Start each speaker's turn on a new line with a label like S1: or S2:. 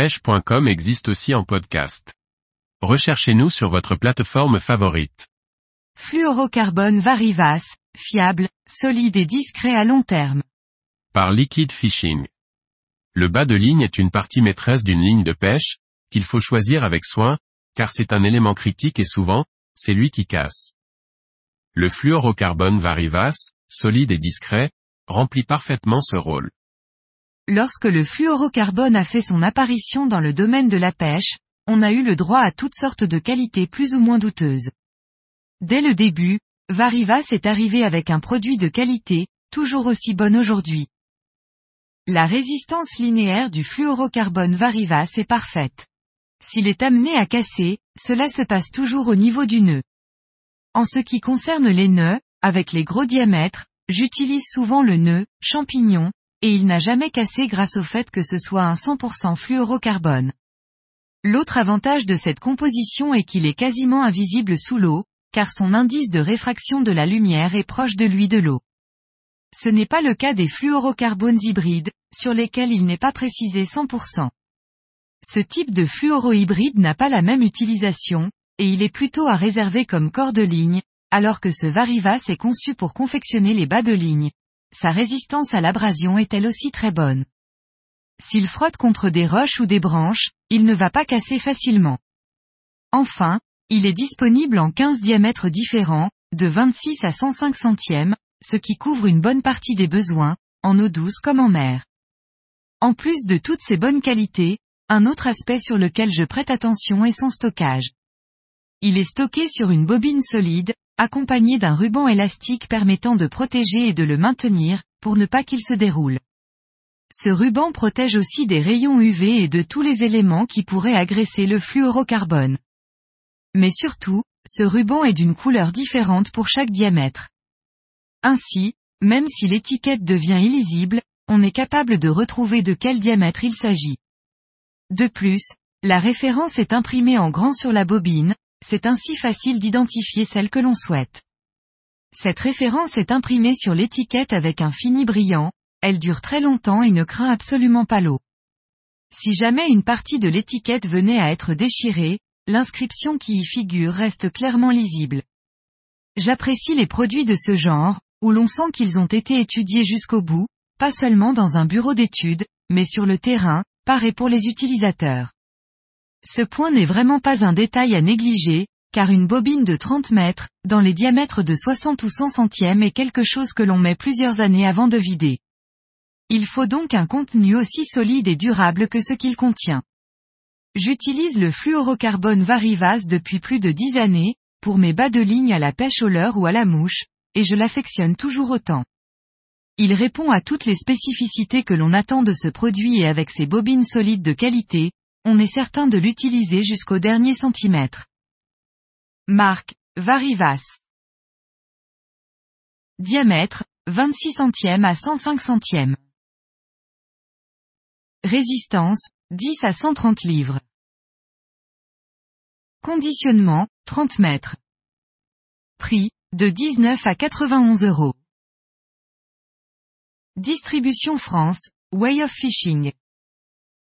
S1: pêche.com existe aussi en podcast. Recherchez-nous sur votre plateforme favorite.
S2: Fluorocarbone Varivas, fiable, solide et discret à long terme.
S1: Par Liquid Fishing. Le bas de ligne est une partie maîtresse d'une ligne de pêche, qu'il faut choisir avec soin, car c'est un élément critique et souvent, c'est lui qui casse. Le fluorocarbone Varivas, solide et discret, remplit parfaitement ce rôle.
S2: Lorsque le fluorocarbone a fait son apparition dans le domaine de la pêche, on a eu le droit à toutes sortes de qualités plus ou moins douteuses. Dès le début, Varivas est arrivé avec un produit de qualité, toujours aussi bonne aujourd'hui. La résistance linéaire du fluorocarbone Varivas est parfaite. S'il est amené à casser, cela se passe toujours au niveau du nœud. En ce qui concerne les nœuds, avec les gros diamètres, j'utilise souvent le nœud, champignon, et il n'a jamais cassé grâce au fait que ce soit un 100% fluorocarbone. L'autre avantage de cette composition est qu'il est quasiment invisible sous l'eau, car son indice de réfraction de la lumière est proche de lui de l'eau. Ce n'est pas le cas des fluorocarbones hybrides, sur lesquels il n'est pas précisé 100%. Ce type de fluorohybride n'a pas la même utilisation, et il est plutôt à réserver comme corps de ligne, alors que ce Varivas est conçu pour confectionner les bas de ligne, sa résistance à l'abrasion est elle aussi très bonne. S'il frotte contre des roches ou des branches, il ne va pas casser facilement. Enfin, il est disponible en 15 diamètres différents, de 26 à 105 centièmes, ce qui couvre une bonne partie des besoins, en eau douce comme en mer. En plus de toutes ces bonnes qualités, un autre aspect sur lequel je prête attention est son stockage. Il est stocké sur une bobine solide, accompagné d'un ruban élastique permettant de protéger et de le maintenir, pour ne pas qu'il se déroule. Ce ruban protège aussi des rayons UV et de tous les éléments qui pourraient agresser le fluorocarbone. Mais surtout, ce ruban est d'une couleur différente pour chaque diamètre. Ainsi, même si l'étiquette devient illisible, on est capable de retrouver de quel diamètre il s'agit. De plus, la référence est imprimée en grand sur la bobine, c'est ainsi facile d'identifier celle que l'on souhaite. Cette référence est imprimée sur l'étiquette avec un fini brillant, elle dure très longtemps et ne craint absolument pas l'eau. Si jamais une partie de l'étiquette venait à être déchirée, l'inscription qui y figure reste clairement lisible. J'apprécie les produits de ce genre, où l'on sent qu'ils ont été étudiés jusqu'au bout, pas seulement dans un bureau d'études, mais sur le terrain, par et pour les utilisateurs. Ce point n'est vraiment pas un détail à négliger, car une bobine de 30 mètres, dans les diamètres de 60 ou 100 centièmes est quelque chose que l'on met plusieurs années avant de vider. Il faut donc un contenu aussi solide et durable que ce qu'il contient. J'utilise le fluorocarbone Varivas depuis plus de 10 années, pour mes bas de ligne à la pêche au leurre ou à la mouche, et je l'affectionne toujours autant. Il répond à toutes les spécificités que l'on attend de ce produit et avec ses bobines solides de qualité, on est certain de l'utiliser jusqu'au dernier centimètre. Marque, Varivas. Diamètre, 26 centièmes à 105 centièmes. Résistance, 10 à 130 livres. Conditionnement, 30 mètres. Prix, de 19 à 91 euros. Distribution France, Way of Fishing.